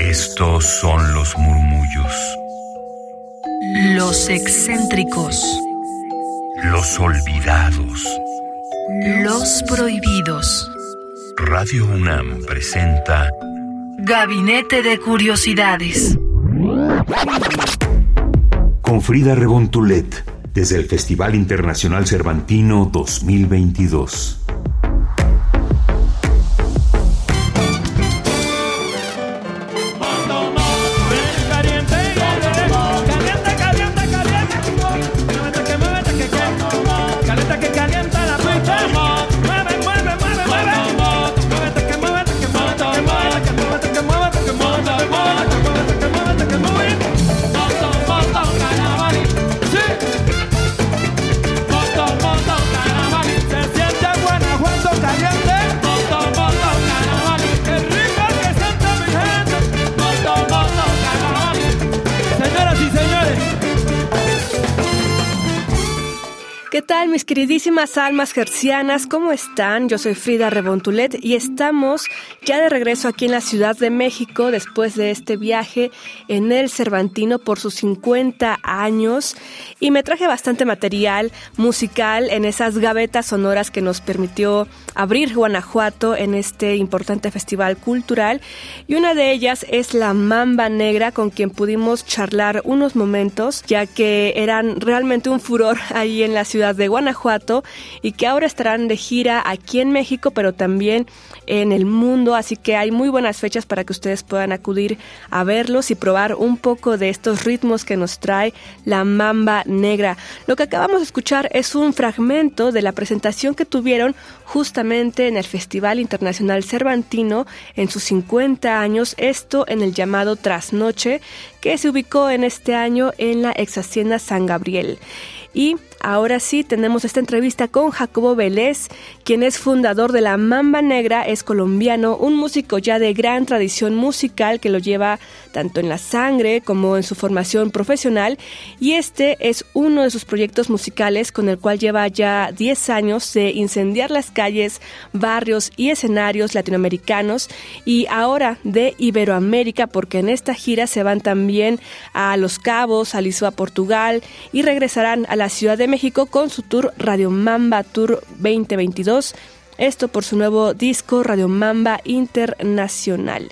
Estos son los murmullos. Los excéntricos. Los olvidados. Los prohibidos. Radio UNAM presenta Gabinete de Curiosidades. Con Frida Rebontulet, desde el Festival Internacional Cervantino 2022. Mis queridísimas almas gercianas? ¿Cómo están? Yo soy Frida Rebontulet y estamos ya de regreso aquí en la Ciudad de México después de este viaje en el Cervantino por sus 50 años y me traje bastante material musical en esas gavetas sonoras que nos permitió abrir Guanajuato en este importante festival cultural y una de ellas es la Mamba Negra con quien pudimos charlar unos momentos ya que eran realmente un furor ahí en la ciudad de Guanajuato y que ahora estarán de gira aquí en México, pero también en el mundo, así que hay muy buenas fechas para que ustedes puedan acudir a verlos y probar un poco de estos ritmos que nos trae la Mamba Negra. Lo que acabamos de escuchar es un fragmento de la presentación que tuvieron justamente en el Festival Internacional Cervantino en sus 50 años, esto en el llamado Trasnoche, que se ubicó en este año en la ex hacienda San Gabriel. Y ahora sí tenemos esta entrevista con Jacobo Vélez, quien es fundador de la Mamba Negra, es colombiano, un músico ya de gran tradición musical que lo lleva tanto en la sangre como en su formación profesional y este es uno de sus proyectos musicales con el cual lleva ya 10 años de incendiar las calles, barrios y escenarios latinoamericanos y ahora de Iberoamérica porque en esta gira se van también a Los Cabos, a Lisboa, Portugal y regresarán a la Ciudad de México con su tour Radio Mamba Tour 2022. Esto por su nuevo disco Radio Mamba Internacional.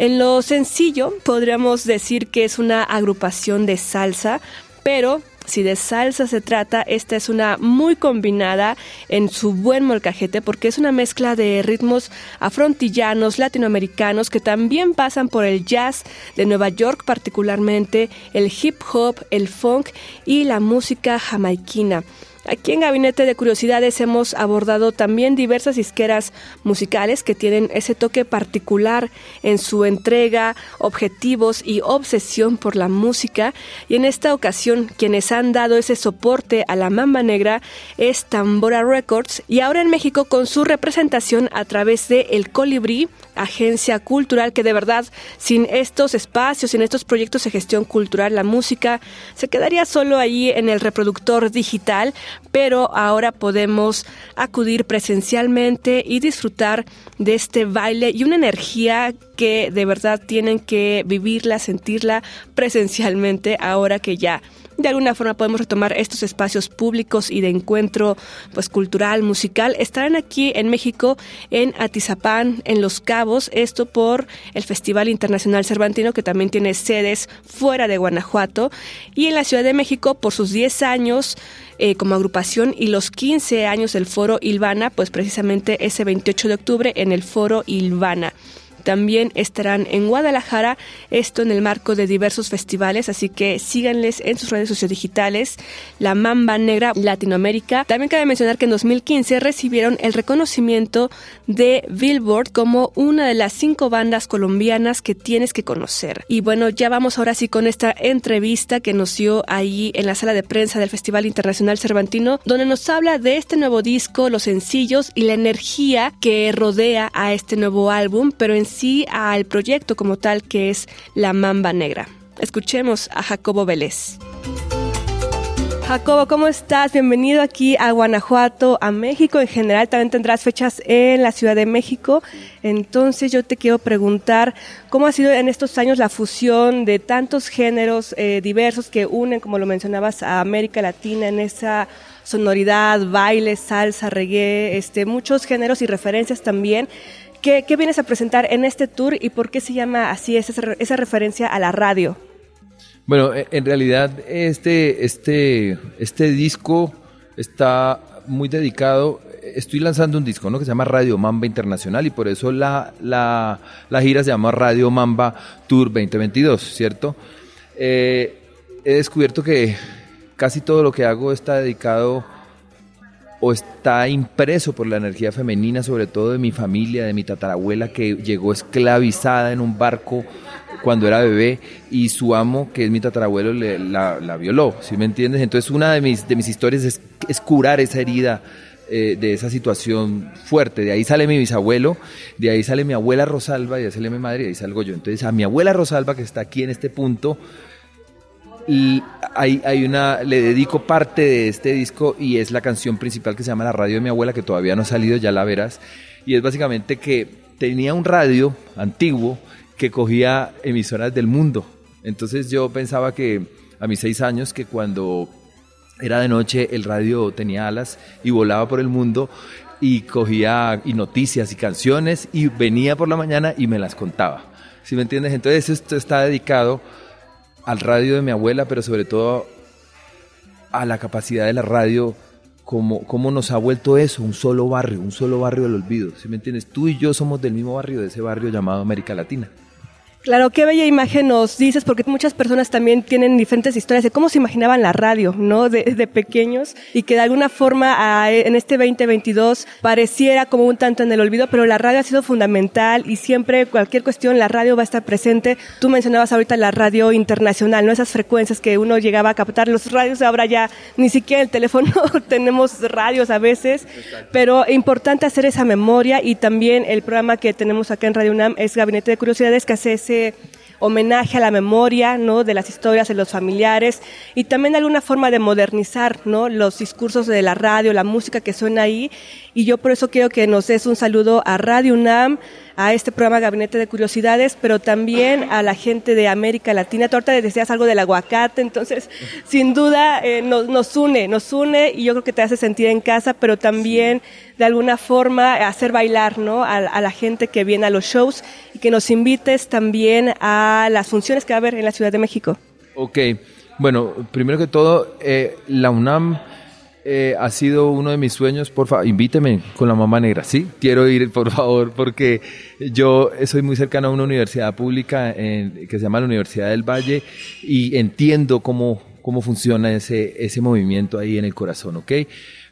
En lo sencillo, podríamos decir que es una agrupación de salsa, pero si de salsa se trata, esta es una muy combinada en su buen molcajete porque es una mezcla de ritmos afrontillanos, latinoamericanos que también pasan por el jazz de Nueva York particularmente, el hip hop, el funk y la música jamaiquina. Aquí en Gabinete de Curiosidades hemos abordado también diversas isqueras musicales que tienen ese toque particular en su entrega, objetivos y obsesión por la música. Y en esta ocasión, quienes han dado ese soporte a la Mamba Negra es Tambora Records y ahora en México con su representación a través de El Colibrí, agencia cultural que de verdad sin estos espacios, sin estos proyectos de gestión cultural, la música se quedaría solo ahí en el reproductor digital pero ahora podemos acudir presencialmente y disfrutar de este baile y una energía que de verdad tienen que vivirla, sentirla presencialmente ahora que ya de alguna forma podemos retomar estos espacios públicos y de encuentro pues cultural, musical, estarán aquí en México en Atizapán, en Los Cabos, esto por el Festival Internacional Cervantino que también tiene sedes fuera de Guanajuato y en la Ciudad de México por sus 10 años eh, como agrupación y los 15 años del Foro Ilvana, pues precisamente ese 28 de octubre en el Foro Ilvana. También estarán en Guadalajara, esto en el marco de diversos festivales, así que síganles en sus redes sociodigitales, La Mamba Negra Latinoamérica. También cabe mencionar que en 2015 recibieron el reconocimiento de Billboard como una de las cinco bandas colombianas que tienes que conocer. Y bueno, ya vamos ahora sí con esta entrevista que nos dio ahí en la sala de prensa del Festival Internacional Cervantino, donde nos habla de este nuevo disco, los sencillos y la energía que rodea a este nuevo álbum, pero en sí al proyecto como tal que es La Mamba Negra. Escuchemos a Jacobo Vélez. Jacobo, ¿cómo estás? Bienvenido aquí a Guanajuato, a México en general. También tendrás fechas en la Ciudad de México. Entonces yo te quiero preguntar, ¿cómo ha sido en estos años la fusión de tantos géneros eh, diversos que unen, como lo mencionabas, a América Latina en esa sonoridad, baile, salsa, reggae, este, muchos géneros y referencias también? ¿Qué, vienes a presentar en este tour y por qué se llama así esa, esa referencia a la radio? Bueno, e, en realidad este, este, este disco está muy dedicado, estoy lanzando un disco ¿no? que se llama Radio Mamba Internacional y por eso la, la, la gira se llama Radio Mamba Tour 2022, ¿cierto? Eh, he descubierto que casi todo lo que hago está dedicado o está impreso por la energía femenina, sobre todo de mi familia, de mi tatarabuela que llegó esclavizada en un barco cuando era bebé y su amo, que es mi tatarabuelo, la, violó, ¿sí me entiendes? Entonces una de mis, de mis historias es, curar esa herida eh, de esa situación fuerte. De ahí sale mi bisabuelo, de ahí sale mi abuela Rosalba, de ahí sale mi madre y de ahí salgo yo. Entonces a mi abuela Rosalba, que está aquí en este punto, hay, hay, una, le dedico parte de este disco y es la canción principal que se llama La radio de mi abuela, que todavía no ha salido, ya la verás. Y es básicamente que tenía un radio antiguo que cogía emisoras del mundo. Entonces yo pensaba que a mis seis años, que cuando era de noche el radio tenía alas y volaba por el mundo y cogía y noticias y canciones y venía por la mañana y me las contaba. ¿Sí me entiendes? Entonces esto está dedicado al radio de mi abuela, pero sobre todo a la capacidad de la radio, como, nos ha vuelto eso, un solo barrio, un solo barrio del olvido. ¿Sí me entiendes? Tú y yo somos del mismo barrio, de ese barrio llamado América Latina. Claro, qué bella imagen nos dices, porque muchas personas también tienen diferentes historias de cómo se imaginaban la radio, ¿no? De, pequeños y que de alguna forma en este 2022 pareciera como un tanto en el olvido, pero la radio ha sido fundamental y siempre cualquier cuestión la radio va a estar presente. Tú mencionabas ahorita la radio internacional, ¿no? Esas frecuencias que uno llegaba a captar, los radios ahora ya ni siquiera el teléfono tenemos radios a veces, pero importante hacer esa memoria y también el programa que tenemos acá en Radio UNAM es Gabinete de Curiosidades que hace homenaje a la memoria, ¿no? De las historias de los familiares y también alguna forma de modernizar, ¿no? Los discursos de la radio, la música que suena ahí. Y yo por eso quiero que nos des un saludo a Radio UNAM, a este programa Gabinete de Curiosidades, pero también a la gente de América Latina. Tú ahorita decías algo del aguacate, entonces sin duda eh, nos, nos, une, nos une y yo creo que te hace sentir en casa, pero también de alguna forma hacer bailar ¿no? a, la gente que viene a los shows que nos invites también a las funciones que va a haber en la Ciudad de México. Ok, bueno, primero que todo, eh, la UNAM eh, ha sido uno de mis sueños. Por favor, invíteme con la mamá negra. Sí, quiero ir, por favor, porque yo soy muy cercano a una universidad pública que se llama la Universidad del Valle y entiendo cómo, cómo funciona ese, ese movimiento ahí en el corazón, ¿ok?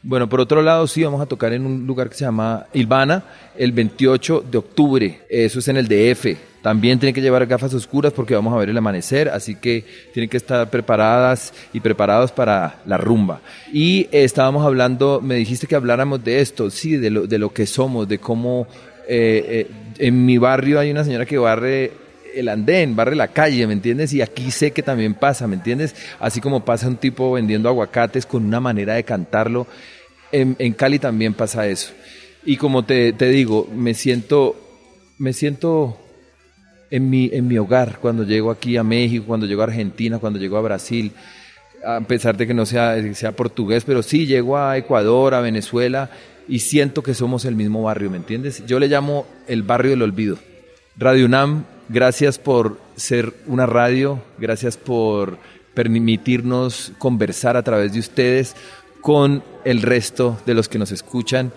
Bueno, por otro lado, sí, vamos a tocar en un lugar que se llama Ilvana el 28 de octubre. Eso es en el DF. También tienen que llevar gafas oscuras porque vamos a ver el amanecer, así que tienen que estar preparadas y preparados para la rumba. Y estábamos hablando, me dijiste que habláramos de esto, sí, de lo, de lo que somos, de cómo eh, eh, en mi barrio hay una señora que barre el andén, barre la calle, ¿me entiendes? Y aquí sé que también pasa, ¿me entiendes? Así como pasa un tipo vendiendo aguacates con una manera de cantarlo, en, Cali también pasa eso. Y como te, te digo, me siento, me siento en mi, en mi hogar, cuando llego aquí a México, cuando llego a Argentina, cuando llego a Brasil, a pesar de que no sea, sea portugués, pero sí llego a Ecuador, a Venezuela y siento que somos el mismo barrio, ¿me entiendes? Yo le llamo el barrio del olvido. Radio UNAM, gracias por ser una radio, gracias por permitirnos conversar a través de ustedes con el resto de los que nos escuchan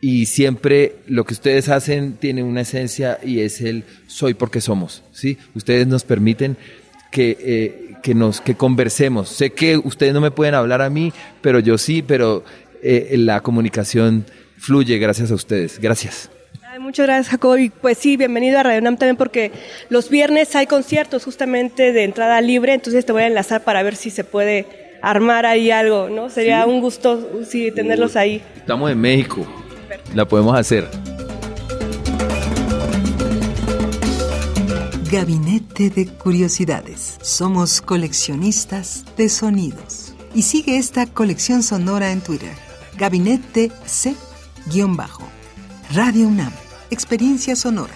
y siempre lo que ustedes hacen tiene una esencia y es el soy porque somos, ¿sí? Ustedes nos permiten que, eh, que, nos, que conversemos. Sé que ustedes no me pueden hablar a mí, pero yo sí, pero eh, la comunicación fluye gracias a ustedes. Gracias. Muchas gracias, Jacob. Y pues sí, bienvenido a Radio Nam también porque los viernes hay conciertos justamente de entrada libre, entonces te voy a enlazar para ver si se puede armar ahí algo, ¿no? Sería un gusto sí, tenerlos ahí. Estamos en México la podemos hacer. Gabinete de Curiosidades. Somos coleccionistas de sonidos. y sigue esta colección sonora en Twitter. Gabinete C-Bajo. Radio UNAM. Experiencia sonora.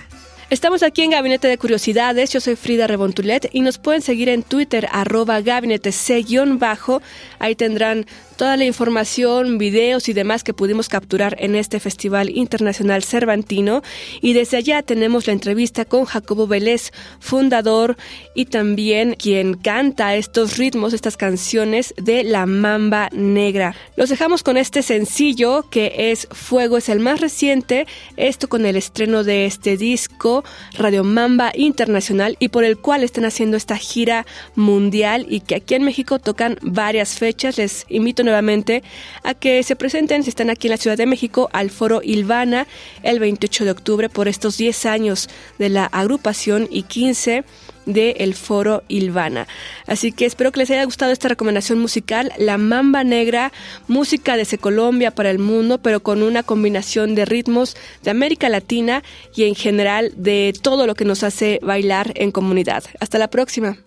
Estamos aquí en Gabinete de Curiosidades, yo soy Frida Rebontulet y nos pueden seguir en Twitter arroba gabinete C-bajo, ahí tendrán toda la información, videos y demás que pudimos capturar en este Festival Internacional Cervantino. Y desde allá tenemos la entrevista con Jacobo Vélez, fundador y también quien canta estos ritmos, estas canciones de La Mamba Negra. Los dejamos con este sencillo que es Fuego, es el más reciente, esto con el estreno de este disco, Radio Mamba Internacional, y por el cual están haciendo esta gira mundial y que aquí en México tocan varias fechas. Les invito nuevamente a que se presenten, si están aquí en la Ciudad de México, al Foro Ilvana el 28 de octubre por estos 10 años de la agrupación y 15 del el Foro Ilvana. Así que espero que les haya gustado esta recomendación musical, La Mamba Negra, música desde Colombia para el mundo, pero con una combinación de ritmos de América Latina y en general de todo lo que nos hace bailar en comunidad. Hasta la próxima.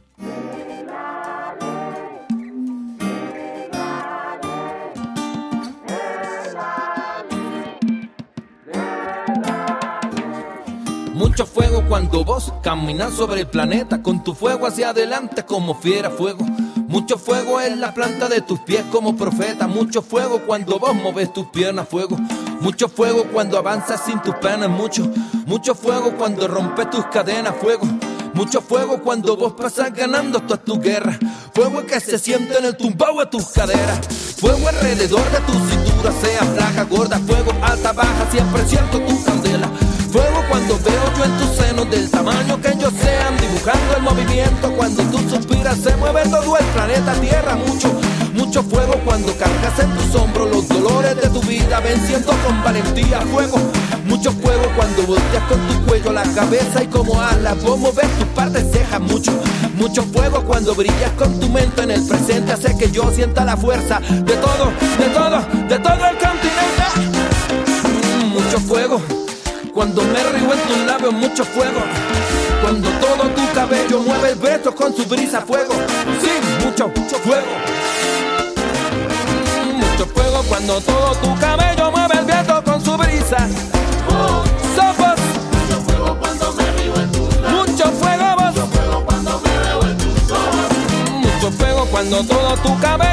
Mucho fuego cuando vos caminas sobre el planeta con tu fuego hacia adelante como fiera fuego. Mucho fuego en la planta de tus pies como profeta. Mucho fuego cuando vos moves tus piernas fuego. Mucho fuego cuando avanzas sin tus penas. Mucho, mucho fuego cuando rompes tus cadenas fuego. Mucho fuego cuando vos pasas ganando todas tus guerras. Fuego que se siente en el tumbao de tus caderas. Fuego alrededor de tu cintura, sea flaca, gorda, fuego alta, baja, siempre siento tu candela. Fuego cuando veo yo en tus senos del tamaño que ellos sean, dibujando el movimiento. Cuando tú suspiras, se mueve todo el planeta Tierra. Mucho, mucho fuego cuando cargas en tus hombros los dolores de tu vida, venciendo con valentía. Fuego, mucho fuego cuando volteas con tu cuello la cabeza y como alas, vos mover tus partes cejas. Mucho, mucho fuego cuando brillas con tu mente en el presente, hace que yo sienta la fuerza de todo, de todo, de todo el continente. Mucho fuego cuando me río en tus labios mucho fuego. Cuando todo tu cabello mueve el viento con su brisa fuego. Sí, mucho, mucho fuego. Mucho fuego cuando todo tu cabello mueve el viento con su brisa. Somos Mucho fuego cuando me río en tus labios. mucho fuego. Mucho fuego cuando todo tu cabello